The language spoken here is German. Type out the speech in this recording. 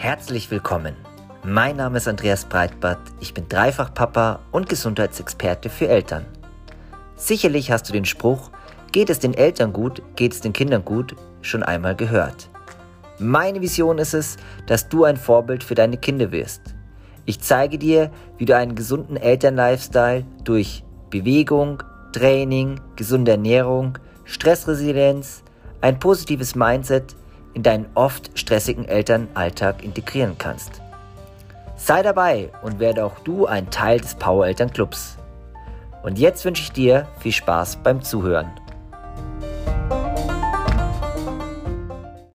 Herzlich willkommen. Mein Name ist Andreas Breitbart, ich bin dreifach Papa und Gesundheitsexperte für Eltern. Sicherlich hast du den Spruch, geht es den Eltern gut, geht es den Kindern gut, schon einmal gehört. Meine Vision ist es, dass du ein Vorbild für deine Kinder wirst. Ich zeige dir, wie du einen gesunden Elternlifestyle durch Bewegung, Training, gesunde Ernährung, Stressresilienz, ein positives Mindset in deinen oft stressigen Elternalltag integrieren kannst. Sei dabei und werde auch du ein Teil des Power Eltern Clubs. Und jetzt wünsche ich dir viel Spaß beim Zuhören.